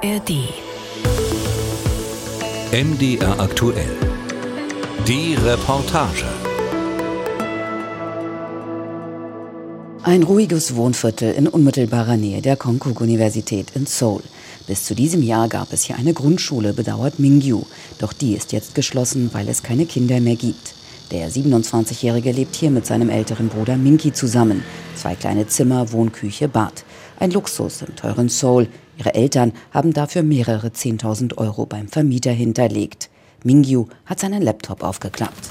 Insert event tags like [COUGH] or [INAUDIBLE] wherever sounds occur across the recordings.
ARD. MDR aktuell. Die Reportage. Ein ruhiges Wohnviertel in unmittelbarer Nähe der Konkuk-Universität in Seoul. Bis zu diesem Jahr gab es hier eine Grundschule, bedauert Mingyu. Doch die ist jetzt geschlossen, weil es keine Kinder mehr gibt. Der 27-Jährige lebt hier mit seinem älteren Bruder Minki zusammen. Zwei kleine Zimmer, Wohnküche, Bad. Ein Luxus im teuren Seoul. Ihre Eltern haben dafür mehrere 10.000 Euro beim Vermieter hinterlegt. Mingyu hat seinen Laptop aufgeklappt.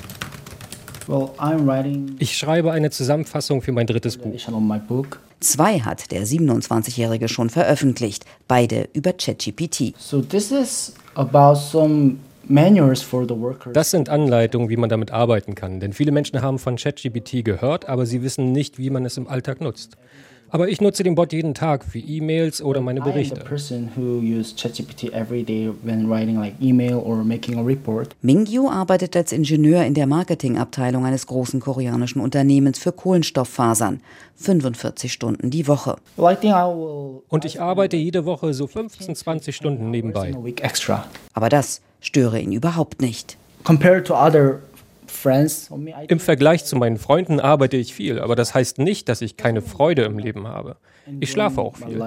Ich schreibe eine Zusammenfassung für mein drittes Buch. Zwei hat der 27-Jährige schon veröffentlicht, beide über ChatGPT. Das sind Anleitungen, wie man damit arbeiten kann, denn viele Menschen haben von ChatGPT gehört, aber sie wissen nicht, wie man es im Alltag nutzt. Aber ich nutze den Bot jeden Tag für E-Mails oder meine Berichte. Mingyu arbeitet als Ingenieur in der Marketingabteilung eines großen koreanischen Unternehmens für Kohlenstofffasern. 45 Stunden die Woche. Und ich arbeite jede Woche so 15, 20 Stunden nebenbei. Aber das störe ihn überhaupt nicht. Compared to other im Vergleich zu meinen Freunden arbeite ich viel, aber das heißt nicht, dass ich keine Freude im Leben habe. Ich schlafe auch viel.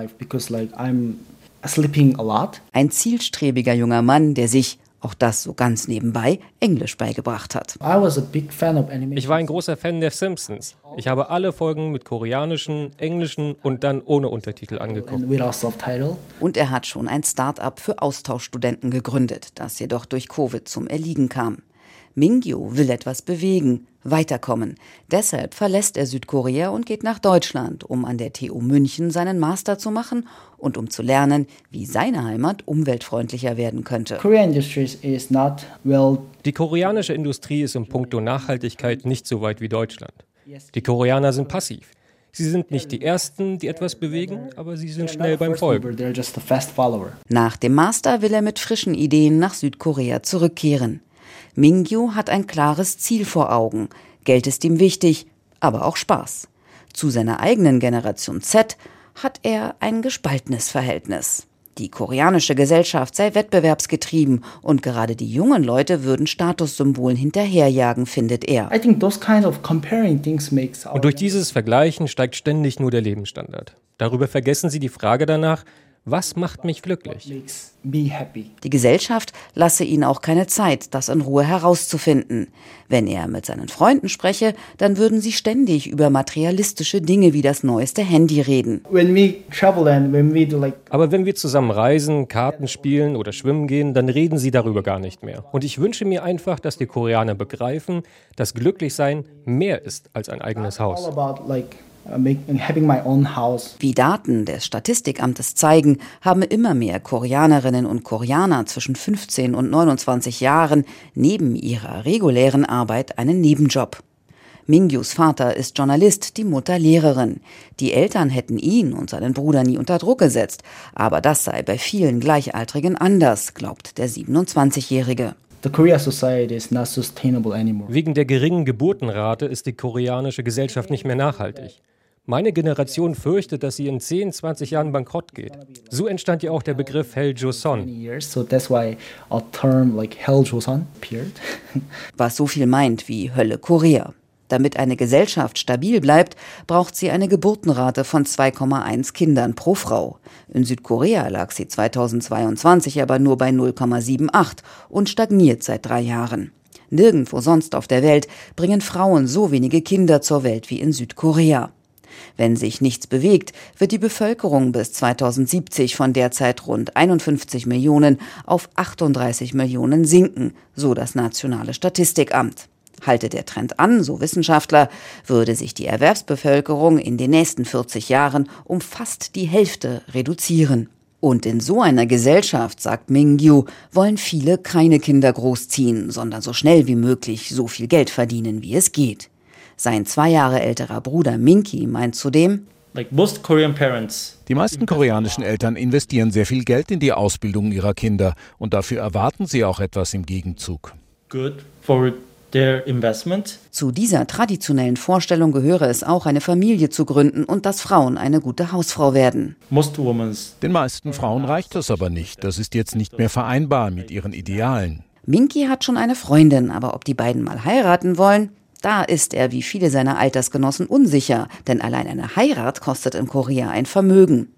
Ein zielstrebiger junger Mann, der sich, auch das so ganz nebenbei, Englisch beigebracht hat. Ich war ein großer Fan der Simpsons. Ich habe alle Folgen mit koreanischen, englischen und dann ohne Untertitel angeguckt. Und er hat schon ein Start-up für Austauschstudenten gegründet, das jedoch durch Covid zum Erliegen kam. Mingyu will etwas bewegen, weiterkommen. Deshalb verlässt er Südkorea und geht nach Deutschland, um an der TU München seinen Master zu machen und um zu lernen, wie seine Heimat umweltfreundlicher werden könnte. Die koreanische Industrie ist im Puncto Nachhaltigkeit nicht so weit wie Deutschland. Die Koreaner sind passiv. Sie sind nicht die Ersten, die etwas bewegen, aber sie sind schnell beim Folgen. Nach dem Master will er mit frischen Ideen nach Südkorea zurückkehren. Mingyu hat ein klares Ziel vor Augen. Geld ist ihm wichtig, aber auch Spaß. Zu seiner eigenen Generation Z hat er ein gespaltenes Verhältnis. Die koreanische Gesellschaft sei wettbewerbsgetrieben und gerade die jungen Leute würden Statussymbolen hinterherjagen, findet er. Und durch dieses Vergleichen steigt ständig nur der Lebensstandard. Darüber vergessen sie die Frage danach, was macht mich glücklich? Die Gesellschaft lasse ihn auch keine Zeit, das in Ruhe herauszufinden. Wenn er mit seinen Freunden spreche, dann würden sie ständig über materialistische Dinge wie das neueste Handy reden. Aber wenn wir zusammen reisen, Karten spielen oder schwimmen gehen, dann reden sie darüber gar nicht mehr. Und ich wünsche mir einfach, dass die Koreaner begreifen, dass Glücklichsein mehr ist als ein eigenes Haus. Uh, Wie Daten des Statistikamtes zeigen, haben immer mehr Koreanerinnen und Koreaner zwischen 15 und 29 Jahren neben ihrer regulären Arbeit einen Nebenjob. Mingyus Vater ist Journalist, die Mutter Lehrerin. Die Eltern hätten ihn und seinen Bruder nie unter Druck gesetzt, aber das sei bei vielen Gleichaltrigen anders, glaubt der 27-Jährige. Wegen der geringen Geburtenrate ist die koreanische Gesellschaft nicht mehr nachhaltig. Meine Generation fürchtet, dass sie in 10, 20 Jahren bankrott geht. So entstand ja auch der Begriff Hell Joseon. Was so viel meint wie Hölle Korea. Damit eine Gesellschaft stabil bleibt, braucht sie eine Geburtenrate von 2,1 Kindern pro Frau. In Südkorea lag sie 2022 aber nur bei 0,78 und stagniert seit drei Jahren. Nirgendwo sonst auf der Welt bringen Frauen so wenige Kinder zur Welt wie in Südkorea. Wenn sich nichts bewegt, wird die Bevölkerung bis 2070 von derzeit rund 51 Millionen auf 38 Millionen sinken, so das Nationale Statistikamt. Halte der Trend an, so Wissenschaftler, würde sich die Erwerbsbevölkerung in den nächsten 40 Jahren um fast die Hälfte reduzieren. Und in so einer Gesellschaft, sagt Mingyu, wollen viele keine Kinder großziehen, sondern so schnell wie möglich so viel Geld verdienen, wie es geht. Sein zwei Jahre älterer Bruder Minky meint zudem, die meisten koreanischen Eltern investieren sehr viel Geld in die Ausbildung ihrer Kinder und dafür erwarten sie auch etwas im Gegenzug. Zu dieser traditionellen Vorstellung gehöre es auch, eine Familie zu gründen und dass Frauen eine gute Hausfrau werden. Den meisten Frauen reicht das aber nicht. Das ist jetzt nicht mehr vereinbar mit ihren Idealen. Minky hat schon eine Freundin, aber ob die beiden mal heiraten wollen, da ist er wie viele seiner Altersgenossen unsicher, denn allein eine Heirat kostet in Korea ein Vermögen.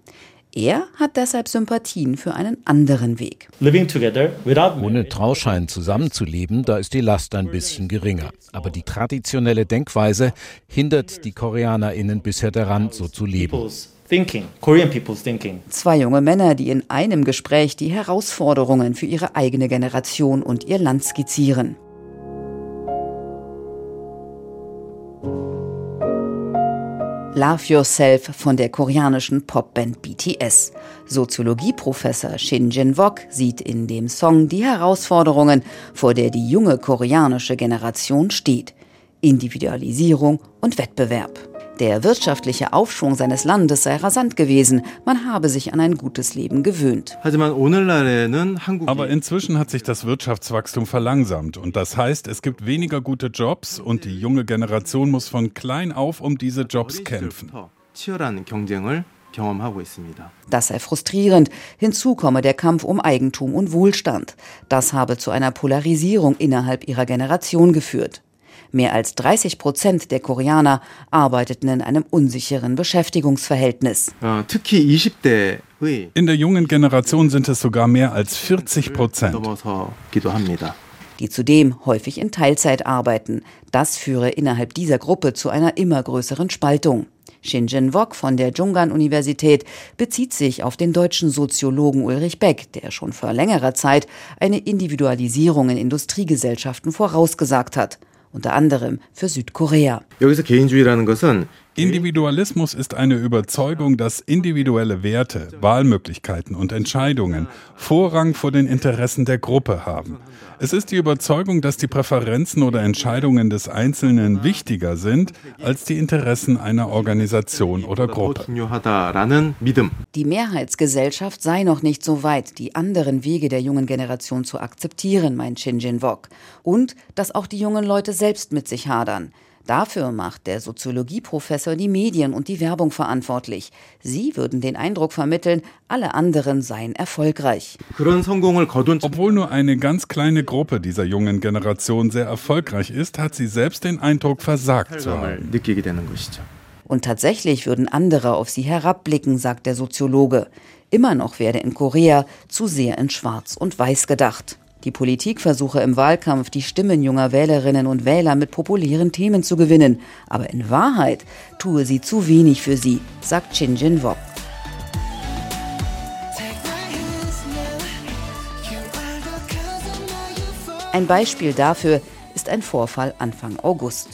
Er hat deshalb Sympathien für einen anderen Weg. Ohne Trauschein zusammenzuleben, da ist die Last ein bisschen geringer. Aber die traditionelle Denkweise hindert die KoreanerInnen bisher daran, so zu leben. Zwei junge Männer, die in einem Gespräch die Herausforderungen für ihre eigene Generation und ihr Land skizzieren. Love Yourself von der koreanischen Popband BTS. Soziologieprofessor Shin Jin-wok sieht in dem Song die Herausforderungen, vor der die junge koreanische Generation steht. Individualisierung und Wettbewerb. Der wirtschaftliche Aufschwung seines Landes sei rasant gewesen, man habe sich an ein gutes Leben gewöhnt. Aber inzwischen hat sich das Wirtschaftswachstum verlangsamt und das heißt, es gibt weniger gute Jobs und die junge Generation muss von klein auf um diese Jobs kämpfen. Das sei frustrierend. Hinzu komme der Kampf um Eigentum und Wohlstand. Das habe zu einer Polarisierung innerhalb ihrer Generation geführt. Mehr als 30 Prozent der Koreaner arbeiteten in einem unsicheren Beschäftigungsverhältnis. In der jungen Generation sind es sogar mehr als 40 Prozent. Die zudem häufig in Teilzeit arbeiten. Das führe innerhalb dieser Gruppe zu einer immer größeren Spaltung. Shin Jin-wok von der Junggan-Universität bezieht sich auf den deutschen Soziologen Ulrich Beck, der schon vor längerer Zeit eine Individualisierung in Industriegesellschaften vorausgesagt hat unter anderem für Südkorea. Individualismus ist eine Überzeugung, dass individuelle Werte, Wahlmöglichkeiten und Entscheidungen Vorrang vor den Interessen der Gruppe haben. Es ist die Überzeugung, dass die Präferenzen oder Entscheidungen des Einzelnen wichtiger sind als die Interessen einer Organisation oder Gruppe. Die Mehrheitsgesellschaft sei noch nicht so weit, die anderen Wege der jungen Generation zu akzeptieren, meint Shin Jin-wok. Und dass auch die jungen Leute selbst mit sich hadern. Dafür macht der Soziologieprofessor die Medien und die Werbung verantwortlich. Sie würden den Eindruck vermitteln, alle anderen seien erfolgreich. Obwohl nur eine ganz kleine Gruppe dieser jungen Generation sehr erfolgreich ist, hat sie selbst den Eindruck, versagt zu haben. Und tatsächlich würden andere auf sie herabblicken, sagt der Soziologe. Immer noch werde in Korea zu sehr in Schwarz und Weiß gedacht. Die Politik versuche im Wahlkampf, die Stimmen junger Wählerinnen und Wähler mit populären Themen zu gewinnen. Aber in Wahrheit tue sie zu wenig für sie, sagt Shin Jin-wok. Ein Beispiel dafür ist ein Vorfall Anfang August.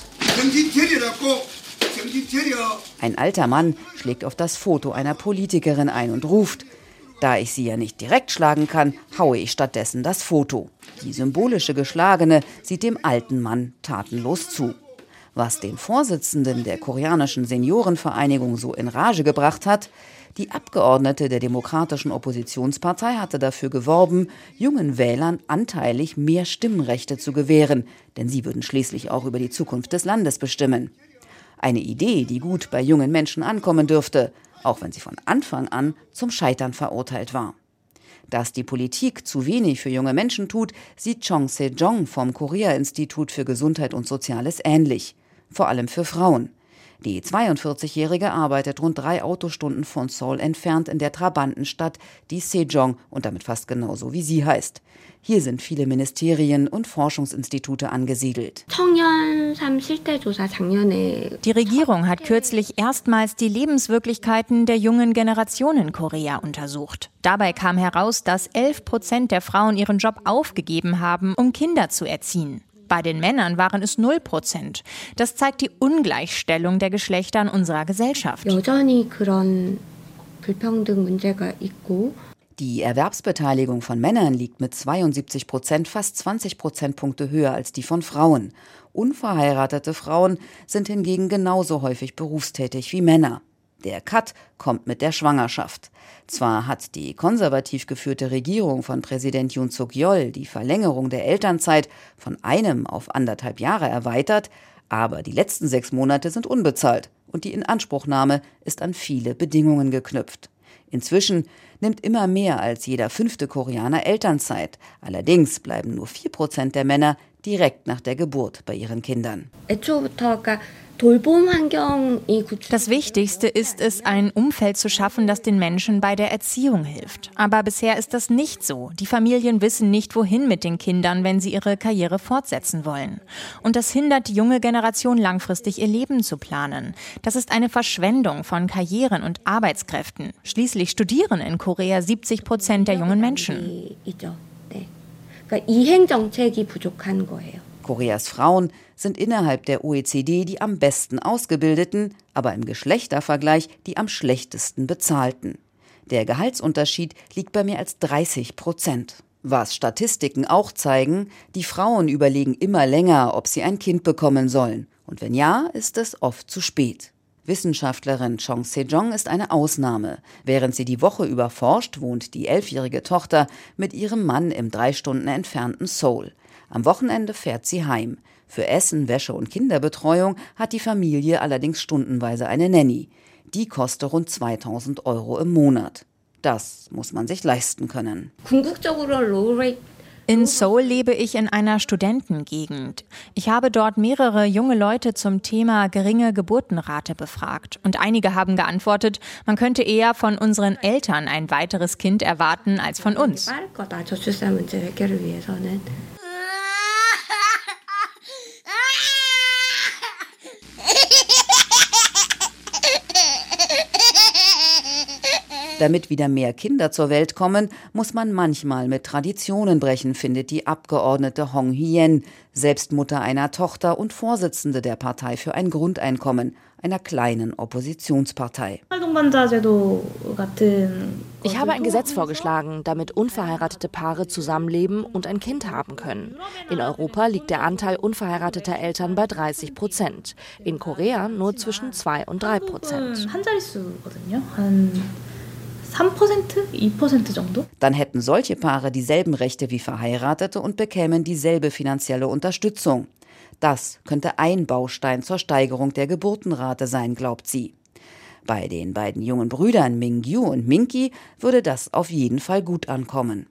Ein alter Mann schlägt auf das Foto einer Politikerin ein und ruft, da ich sie ja nicht direkt schlagen kann, haue ich stattdessen das Foto. Die symbolische Geschlagene sieht dem alten Mann tatenlos zu. Was den Vorsitzenden der koreanischen Seniorenvereinigung so in Rage gebracht hat, die Abgeordnete der demokratischen Oppositionspartei hatte dafür geworben, jungen Wählern anteilig mehr Stimmrechte zu gewähren, denn sie würden schließlich auch über die Zukunft des Landes bestimmen. Eine Idee, die gut bei jungen Menschen ankommen dürfte, auch wenn sie von Anfang an zum Scheitern verurteilt war. Dass die Politik zu wenig für junge Menschen tut, sieht Chong Se-jong vom Korea-Institut für Gesundheit und Soziales ähnlich, vor allem für Frauen. Die 42-Jährige arbeitet rund drei Autostunden von Seoul entfernt in der Trabantenstadt, die Sejong und damit fast genauso wie sie heißt. Hier sind viele Ministerien und Forschungsinstitute angesiedelt. Die Regierung hat kürzlich erstmals die Lebenswirklichkeiten der jungen Generation in Korea untersucht. Dabei kam heraus, dass 11 Prozent der Frauen ihren Job aufgegeben haben, um Kinder zu erziehen. Bei den Männern waren es 0 Prozent. Das zeigt die Ungleichstellung der Geschlechter in unserer Gesellschaft. Die Erwerbsbeteiligung von Männern liegt mit 72 Prozent fast 20 Prozentpunkte höher als die von Frauen. Unverheiratete Frauen sind hingegen genauso häufig berufstätig wie Männer. Der Cut kommt mit der Schwangerschaft. Zwar hat die konservativ geführte Regierung von Präsident Yoon Suk-yeol die Verlängerung der Elternzeit von einem auf anderthalb Jahre erweitert, aber die letzten sechs Monate sind unbezahlt und die Inanspruchnahme ist an viele Bedingungen geknüpft. Inzwischen nimmt immer mehr als jeder fünfte Koreaner Elternzeit. Allerdings bleiben nur vier Prozent der Männer direkt nach der Geburt bei ihren Kindern. Das Wichtigste ist es, ein Umfeld zu schaffen, das den Menschen bei der Erziehung hilft. Aber bisher ist das nicht so. Die Familien wissen nicht, wohin mit den Kindern, wenn sie ihre Karriere fortsetzen wollen. Und das hindert die junge Generation langfristig ihr Leben zu planen. Das ist eine Verschwendung von Karrieren und Arbeitskräften. Schließlich studieren in Korea 70 Prozent der jungen Menschen. Koreas Frauen sind innerhalb der OECD die am besten ausgebildeten, aber im Geschlechtervergleich die am schlechtesten bezahlten. Der Gehaltsunterschied liegt bei mehr als 30 Prozent. Was Statistiken auch zeigen, die Frauen überlegen immer länger, ob sie ein Kind bekommen sollen. Und wenn ja, ist es oft zu spät. Wissenschaftlerin Chong Sejong ist eine Ausnahme. Während sie die Woche über forscht, wohnt die elfjährige Tochter mit ihrem Mann im drei Stunden entfernten Seoul. Am Wochenende fährt sie heim. Für Essen, Wäsche und Kinderbetreuung hat die Familie allerdings stundenweise eine Nanny. Die kostet rund 2000 Euro im Monat. Das muss man sich leisten können. In Seoul lebe ich in einer Studentengegend. Ich habe dort mehrere junge Leute zum Thema geringe Geburtenrate befragt. Und einige haben geantwortet, man könnte eher von unseren Eltern ein weiteres Kind erwarten als von uns. Damit wieder mehr Kinder zur Welt kommen, muss man manchmal mit Traditionen brechen, findet die Abgeordnete Hong Hien, selbst Mutter einer Tochter und Vorsitzende der Partei für ein Grundeinkommen, einer kleinen Oppositionspartei. Ich habe ein Gesetz vorgeschlagen, damit unverheiratete Paare zusammenleben und ein Kind haben können. In Europa liegt der Anteil unverheirateter Eltern bei 30 Prozent, in Korea nur zwischen 2 und 3 Prozent. 3%, 2% 정도? Dann hätten solche Paare dieselben Rechte wie Verheiratete und bekämen dieselbe finanzielle Unterstützung. Das könnte ein Baustein zur Steigerung der Geburtenrate sein, glaubt sie. Bei den beiden jungen Brüdern Mingyu und Minki würde das auf jeden Fall gut ankommen.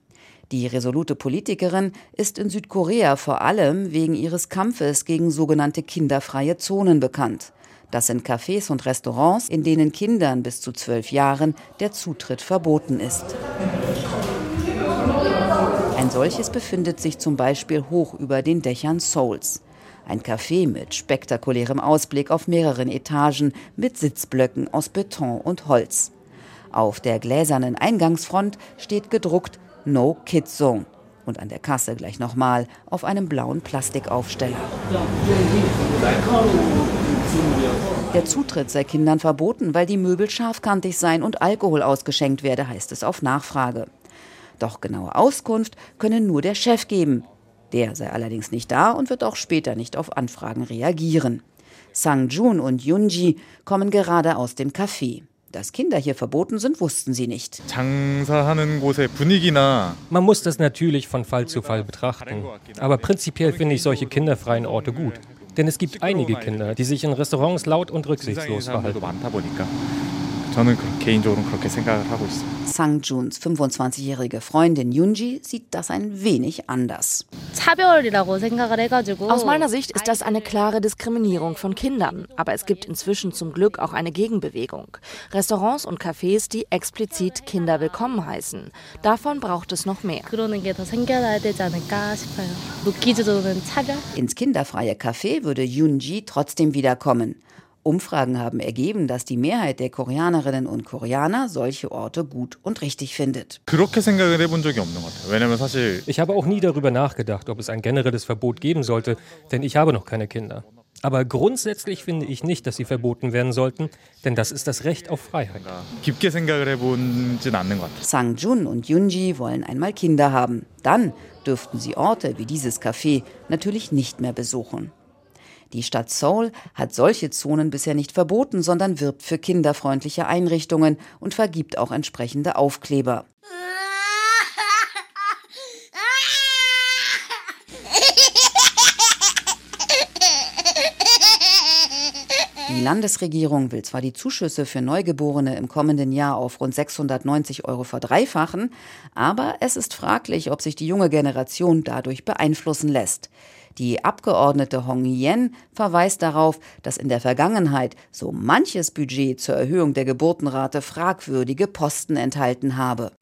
Die resolute Politikerin ist in Südkorea vor allem wegen ihres Kampfes gegen sogenannte kinderfreie Zonen bekannt. Das sind Cafés und Restaurants, in denen Kindern bis zu zwölf Jahren der Zutritt verboten ist. Ein solches befindet sich zum Beispiel hoch über den Dächern Souls. Ein Café mit spektakulärem Ausblick auf mehreren Etagen mit Sitzblöcken aus Beton und Holz. Auf der gläsernen Eingangsfront steht gedruckt No Kids Zone und an der Kasse gleich nochmal auf einem blauen Plastikaufsteller. Der Zutritt sei Kindern verboten, weil die Möbel scharfkantig seien und Alkohol ausgeschenkt werde, heißt es auf Nachfrage. Doch genaue Auskunft könne nur der Chef geben. Der sei allerdings nicht da und wird auch später nicht auf Anfragen reagieren. Sang Jun und Yunji kommen gerade aus dem Café. Dass Kinder hier verboten sind, wussten sie nicht. Man muss das natürlich von Fall zu Fall betrachten. Aber prinzipiell finde ich solche kinderfreien Orte gut. Denn es gibt einige Kinder, die sich in Restaurants laut und rücksichtslos verhalten. 저는 개인적으로 그렇게 생각을 하고 있습니다. Sang Juns 25-jährige Freundin Yunji sieht das ein wenig anders. Aus meiner Sicht ist das eine klare Diskriminierung von Kindern. Aber es gibt inzwischen zum Glück auch eine Gegenbewegung. Restaurants und Cafés, die explizit Kinder willkommen heißen. Davon braucht es noch mehr. Ins kinderfreie Café würde Yunji trotzdem wiederkommen. Umfragen haben ergeben, dass die Mehrheit der Koreanerinnen und Koreaner solche Orte gut und richtig findet. Ich habe auch nie darüber nachgedacht, ob es ein generelles Verbot geben sollte, denn ich habe noch keine Kinder. Aber grundsätzlich finde ich nicht, dass sie verboten werden sollten, denn das ist das Recht auf Freiheit. Sang Jun und Yunji wollen einmal Kinder haben. Dann dürften sie Orte wie dieses Café natürlich nicht mehr besuchen. Die Stadt Seoul hat solche Zonen bisher nicht verboten, sondern wirbt für kinderfreundliche Einrichtungen und vergibt auch entsprechende Aufkleber. Die Landesregierung will zwar die Zuschüsse für Neugeborene im kommenden Jahr auf rund 690 Euro verdreifachen, aber es ist fraglich, ob sich die junge Generation dadurch beeinflussen lässt. Die Abgeordnete Hong Yen verweist darauf, dass in der Vergangenheit so manches Budget zur Erhöhung der Geburtenrate fragwürdige Posten enthalten habe.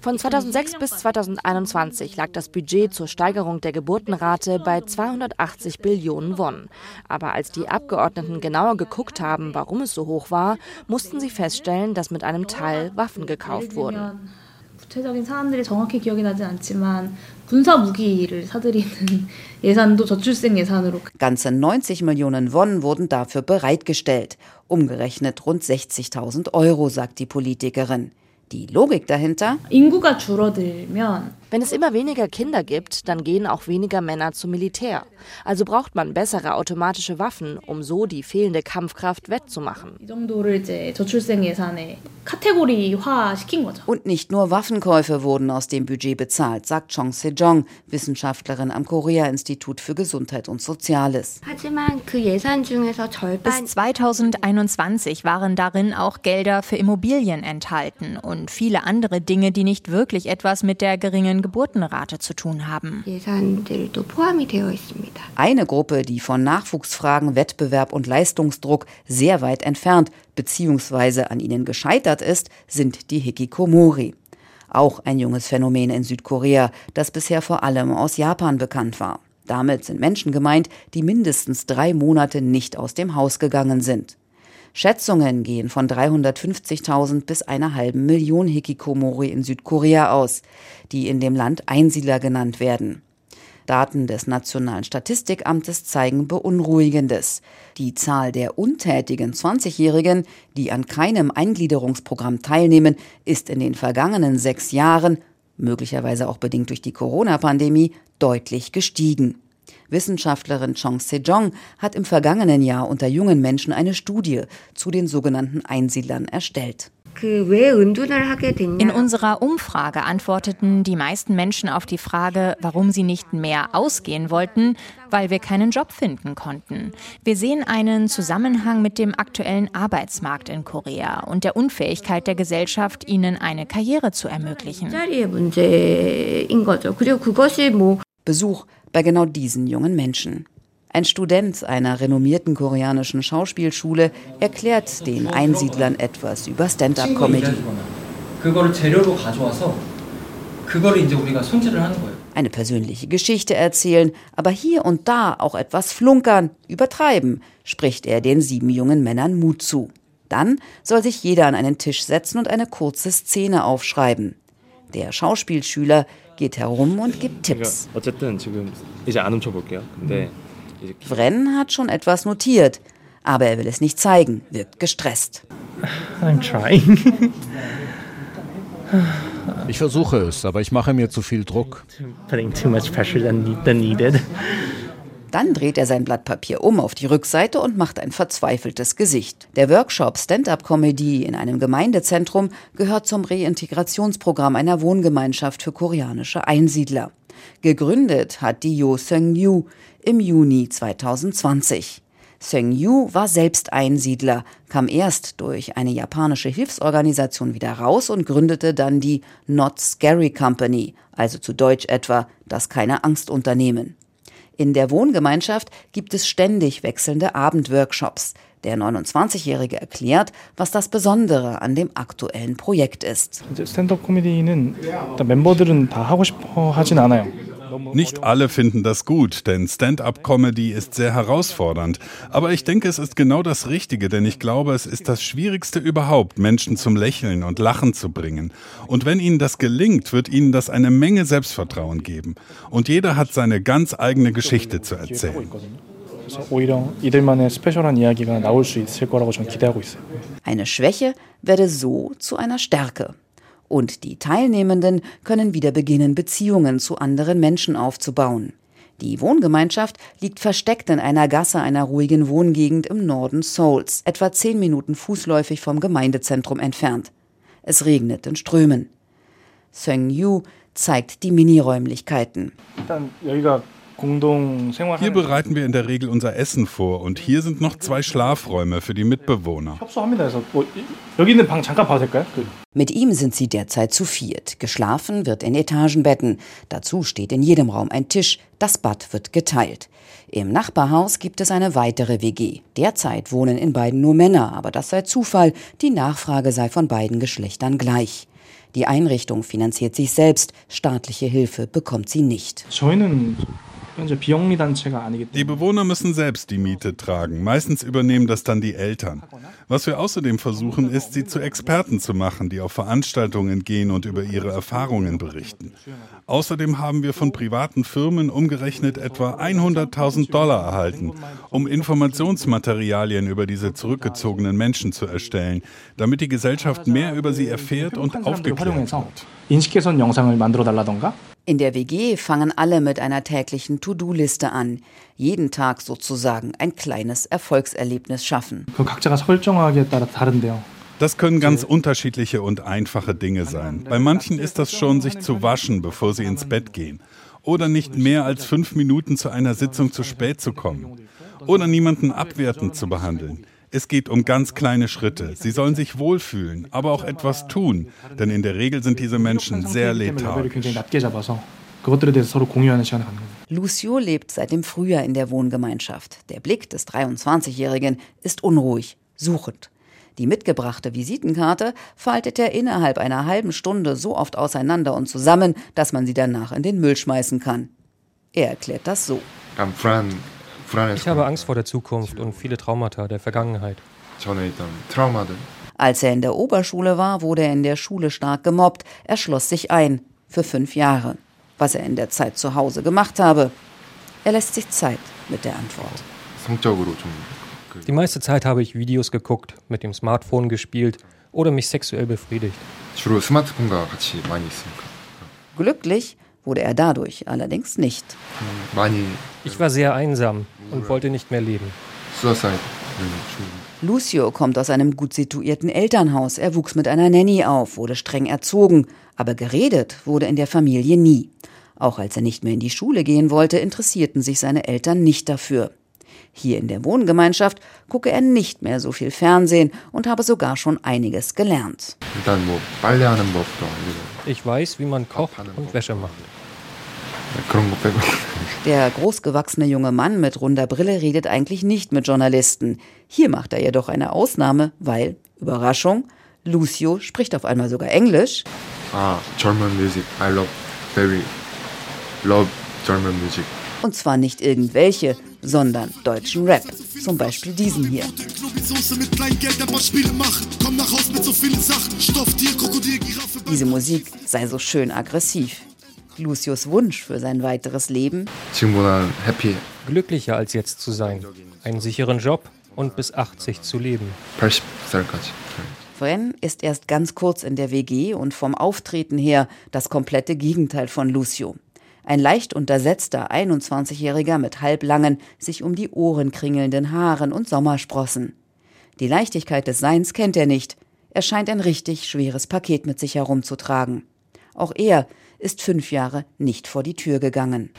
Von 2006 bis 2021 lag das Budget zur Steigerung der Geburtenrate bei 280 Billionen Won. Aber als die Abgeordneten genauer geguckt haben, warum es so hoch war, mussten sie feststellen, dass mit einem Teil Waffen gekauft wurden. 구체적인 사안들이 정확히 기억이 나지 않지만 군사 무기를 사들이는 [LAUGHS] 예산도 저출생 예산으로 ganze 90 Millionen Won wurden dafür bereitgestellt, umgerechnet rund 60.000 Euro, sagt die Politikerin. Die Logik dahinter? 인구가 줄어들면 wenn es immer weniger Kinder gibt, dann gehen auch weniger Männer zum Militär. Also braucht man bessere automatische Waffen, um so die fehlende Kampfkraft wettzumachen. Und nicht nur Waffenkäufe wurden aus dem Budget bezahlt, sagt Chong Se-jong, Wissenschaftlerin am Korea-Institut für Gesundheit und Soziales. Bis 2021 waren darin auch Gelder für Immobilien enthalten und viele andere Dinge, die nicht wirklich etwas mit der geringen geringen Geburtenrate zu tun haben. Eine Gruppe, die von Nachwuchsfragen, Wettbewerb und Leistungsdruck sehr weit entfernt bzw. an ihnen gescheitert ist, sind die Hikikomori. Auch ein junges Phänomen in Südkorea, das bisher vor allem aus Japan bekannt war. Damit sind Menschen gemeint, die mindestens drei Monate nicht aus dem Haus gegangen sind. Schätzungen gehen von 350.000 bis einer halben Million Hikikomori in Südkorea aus, die in dem Land Einsiedler genannt werden. Daten des Nationalen Statistikamtes zeigen Beunruhigendes. Die Zahl der untätigen 20-Jährigen, die an keinem Eingliederungsprogramm teilnehmen, ist in den vergangenen sechs Jahren, möglicherweise auch bedingt durch die Corona-Pandemie, deutlich gestiegen. Wissenschaftlerin Chong Se-jong hat im vergangenen Jahr unter jungen Menschen eine Studie zu den sogenannten Einsiedlern erstellt. In unserer Umfrage antworteten die meisten Menschen auf die Frage, warum sie nicht mehr ausgehen wollten, weil wir keinen Job finden konnten. Wir sehen einen Zusammenhang mit dem aktuellen Arbeitsmarkt in Korea und der Unfähigkeit der Gesellschaft, ihnen eine Karriere zu ermöglichen. Besuch bei genau diesen jungen Menschen. Ein Student einer renommierten koreanischen Schauspielschule erklärt den Einsiedlern etwas über Stand-up-Comedy. Eine persönliche Geschichte erzählen, aber hier und da auch etwas flunkern, übertreiben, spricht er den sieben jungen Männern Mut zu. Dann soll sich jeder an einen Tisch setzen und eine kurze Szene aufschreiben. Der Schauspielschüler geht herum und gibt Tipps. Vren hat schon etwas notiert, aber er will es nicht zeigen, wirkt gestresst. I'm trying. Ich versuche es, aber ich mache mir zu viel Druck. Dann dreht er sein Blatt Papier um auf die Rückseite und macht ein verzweifeltes Gesicht. Der Workshop Stand-up-Comedy in einem Gemeindezentrum gehört zum Reintegrationsprogramm einer Wohngemeinschaft für koreanische Einsiedler. Gegründet hat die Yo Seung-yu im Juni 2020. Seung-yu war selbst Einsiedler, kam erst durch eine japanische Hilfsorganisation wieder raus und gründete dann die Not Scary Company, also zu Deutsch etwa das keine Angst Unternehmen. In der Wohngemeinschaft gibt es ständig wechselnde Abendworkshops. Der 29-Jährige erklärt, was das Besondere an dem aktuellen Projekt ist. Stand-up-Comedy는 멤버들은 다 하고 싶어 하진 않아요. Nicht alle finden das gut, denn Stand-up-Comedy ist sehr herausfordernd. Aber ich denke, es ist genau das Richtige, denn ich glaube, es ist das Schwierigste überhaupt, Menschen zum Lächeln und Lachen zu bringen. Und wenn ihnen das gelingt, wird ihnen das eine Menge Selbstvertrauen geben. Und jeder hat seine ganz eigene Geschichte zu erzählen. Eine Schwäche werde so zu einer Stärke. Und die Teilnehmenden können wieder beginnen, Beziehungen zu anderen Menschen aufzubauen. Die Wohngemeinschaft liegt versteckt in einer Gasse einer ruhigen Wohngegend im Norden Seouls, etwa zehn Minuten fußläufig vom Gemeindezentrum entfernt. Es regnet in Strömen. Seung Yu zeigt die Miniräumlichkeiten. Hier bereiten wir in der Regel unser Essen vor und hier sind noch zwei Schlafräume für die Mitbewohner. Mit ihm sind sie derzeit zu viert. Geschlafen wird in Etagenbetten. Dazu steht in jedem Raum ein Tisch. Das Bad wird geteilt. Im Nachbarhaus gibt es eine weitere WG. Derzeit wohnen in beiden nur Männer, aber das sei Zufall. Die Nachfrage sei von beiden Geschlechtern gleich. Die Einrichtung finanziert sich selbst. Staatliche Hilfe bekommt sie nicht. Die Bewohner müssen selbst die Miete tragen. Meistens übernehmen das dann die Eltern. Was wir außerdem versuchen, ist, sie zu Experten zu machen, die auf Veranstaltungen gehen und über ihre Erfahrungen berichten. Außerdem haben wir von privaten Firmen umgerechnet etwa 100.000 Dollar erhalten, um Informationsmaterialien über diese zurückgezogenen Menschen zu erstellen, damit die Gesellschaft mehr über sie erfährt und aufgeklärt wird. In der WG fangen alle mit einer täglichen To-Do-Liste an. Jeden Tag sozusagen ein kleines Erfolgserlebnis schaffen. Das können ganz unterschiedliche und einfache Dinge sein. Bei manchen ist das schon, sich zu waschen, bevor sie ins Bett gehen. Oder nicht mehr als fünf Minuten zu einer Sitzung zu spät zu kommen. Oder niemanden abwertend zu behandeln. Es geht um ganz kleine Schritte. Sie sollen sich wohlfühlen, aber auch etwas tun, denn in der Regel sind diese Menschen sehr lethargisch. Lucio lebt seit dem Frühjahr in der Wohngemeinschaft. Der Blick des 23-Jährigen ist unruhig, suchend. Die mitgebrachte Visitenkarte faltet er innerhalb einer halben Stunde so oft auseinander und zusammen, dass man sie danach in den Müll schmeißen kann. Er erklärt das so. Ich habe Angst vor der Zukunft und viele Traumata der Vergangenheit. Als er in der Oberschule war, wurde er in der Schule stark gemobbt. Er schloss sich ein. Für fünf Jahre. Was er in der Zeit zu Hause gemacht habe. Er lässt sich Zeit mit der Antwort. Die meiste Zeit habe ich Videos geguckt, mit dem Smartphone gespielt oder mich sexuell befriedigt. Glücklich wurde er dadurch allerdings nicht. Ich war sehr einsam und wollte nicht mehr leben. Lucio kommt aus einem gut situierten Elternhaus. Er wuchs mit einer Nanny auf, wurde streng erzogen, aber geredet wurde in der Familie nie. Auch als er nicht mehr in die Schule gehen wollte, interessierten sich seine Eltern nicht dafür. Hier in der Wohngemeinschaft gucke er nicht mehr so viel Fernsehen und habe sogar schon einiges gelernt. Ich weiß, wie man kocht und Wäsche macht. Der großgewachsene junge Mann mit runder Brille redet eigentlich nicht mit Journalisten. Hier macht er jedoch eine Ausnahme, weil, Überraschung, Lucio spricht auf einmal sogar Englisch. Ah, German music. I love very love German music. Und zwar nicht irgendwelche, sondern deutschen Rap. Zum Beispiel diesen hier. Diese Musik sei so schön aggressiv. Lucius Wunsch für sein weiteres Leben? Glücklicher als jetzt zu sein, einen sicheren Job und bis 80 zu leben. Fren ist erst ganz kurz in der WG und vom Auftreten her das komplette Gegenteil von Lucio. Ein leicht untersetzter 21-Jähriger mit halblangen, sich um die Ohren kringelnden Haaren und Sommersprossen. Die Leichtigkeit des Seins kennt er nicht. Er scheint ein richtig schweres Paket mit sich herumzutragen. Auch er ist fünf Jahre nicht vor die Tür gegangen.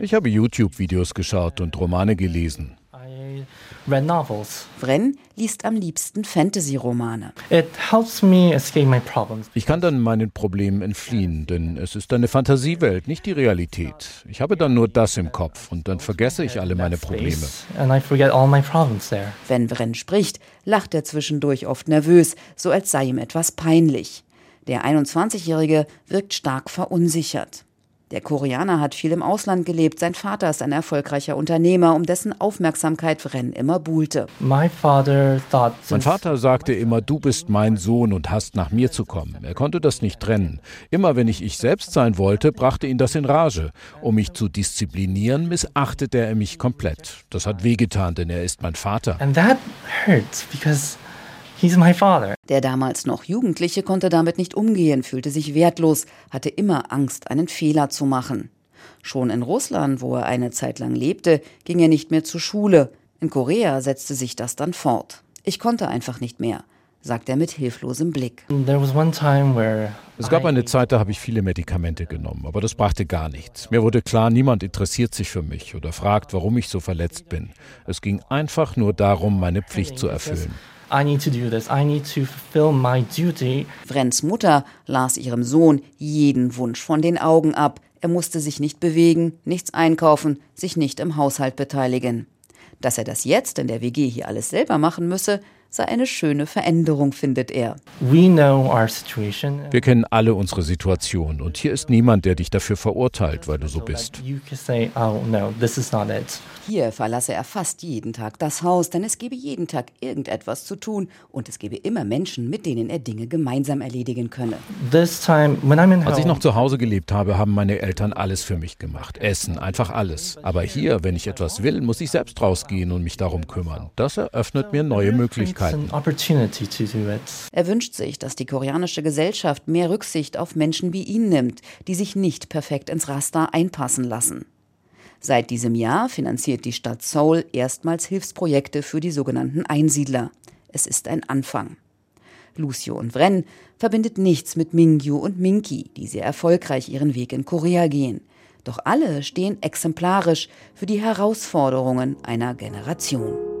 Ich habe YouTube-Videos geschaut und Romane gelesen. Vren liest am liebsten Fantasy-Romane. Ich kann dann meinen Problemen entfliehen, denn es ist eine Fantasiewelt, nicht die Realität. Ich habe dann nur das im Kopf und dann vergesse ich alle meine Probleme. Wenn Vren spricht, lacht er zwischendurch oft nervös, so als sei ihm etwas peinlich. Der 21-Jährige wirkt stark verunsichert. Der Koreaner hat viel im Ausland gelebt. Sein Vater ist ein erfolgreicher Unternehmer, um dessen Aufmerksamkeit Ren immer buhlte. Mein Vater sagte immer, du bist mein Sohn und hast nach mir zu kommen. Er konnte das nicht trennen. Immer wenn ich ich selbst sein wollte, brachte ihn das in Rage. Um mich zu disziplinieren, missachtete er mich komplett. Das hat wehgetan, denn er ist mein Vater. And that hurts because He's my father. Der damals noch Jugendliche konnte damit nicht umgehen, fühlte sich wertlos, hatte immer Angst, einen Fehler zu machen. Schon in Russland, wo er eine Zeit lang lebte, ging er nicht mehr zur Schule. In Korea setzte sich das dann fort. Ich konnte einfach nicht mehr sagt er mit hilflosem Blick. Es gab eine Zeit, da habe ich viele Medikamente genommen, aber das brachte gar nichts. Mir wurde klar, niemand interessiert sich für mich oder fragt, warum ich so verletzt bin. Es ging einfach nur darum, meine Pflicht zu erfüllen. Vrens Mutter las ihrem Sohn jeden Wunsch von den Augen ab. Er musste sich nicht bewegen, nichts einkaufen, sich nicht im Haushalt beteiligen. Dass er das jetzt in der WG hier alles selber machen müsse, sei eine schöne Veränderung, findet er. Wir kennen alle unsere Situation und hier ist niemand, der dich dafür verurteilt, weil du so bist. Oh, hier verlasse er fast jeden Tag das Haus, denn es gebe jeden Tag irgendetwas zu tun und es gebe immer Menschen, mit denen er Dinge gemeinsam erledigen könne. Als ich noch zu Hause gelebt habe, haben meine Eltern alles für mich gemacht. Essen, einfach alles. Aber hier, wenn ich etwas will, muss ich selbst rausgehen und mich darum kümmern. Das eröffnet mir neue Möglichkeiten. Möglichkeiten. Er wünscht sich, dass die koreanische Gesellschaft mehr Rücksicht auf Menschen wie ihn nimmt, die sich nicht perfekt ins Raster einpassen lassen. Seit diesem Jahr finanziert die Stadt Seoul erstmals Hilfsprojekte für die sogenannten Einsiedler. Es ist ein Anfang. Lucio und Vren verbindet nichts mit Mingyu und Minki, die sehr erfolgreich ihren Weg in Korea gehen. Doch alle stehen exemplarisch für die Herausforderungen einer Generation.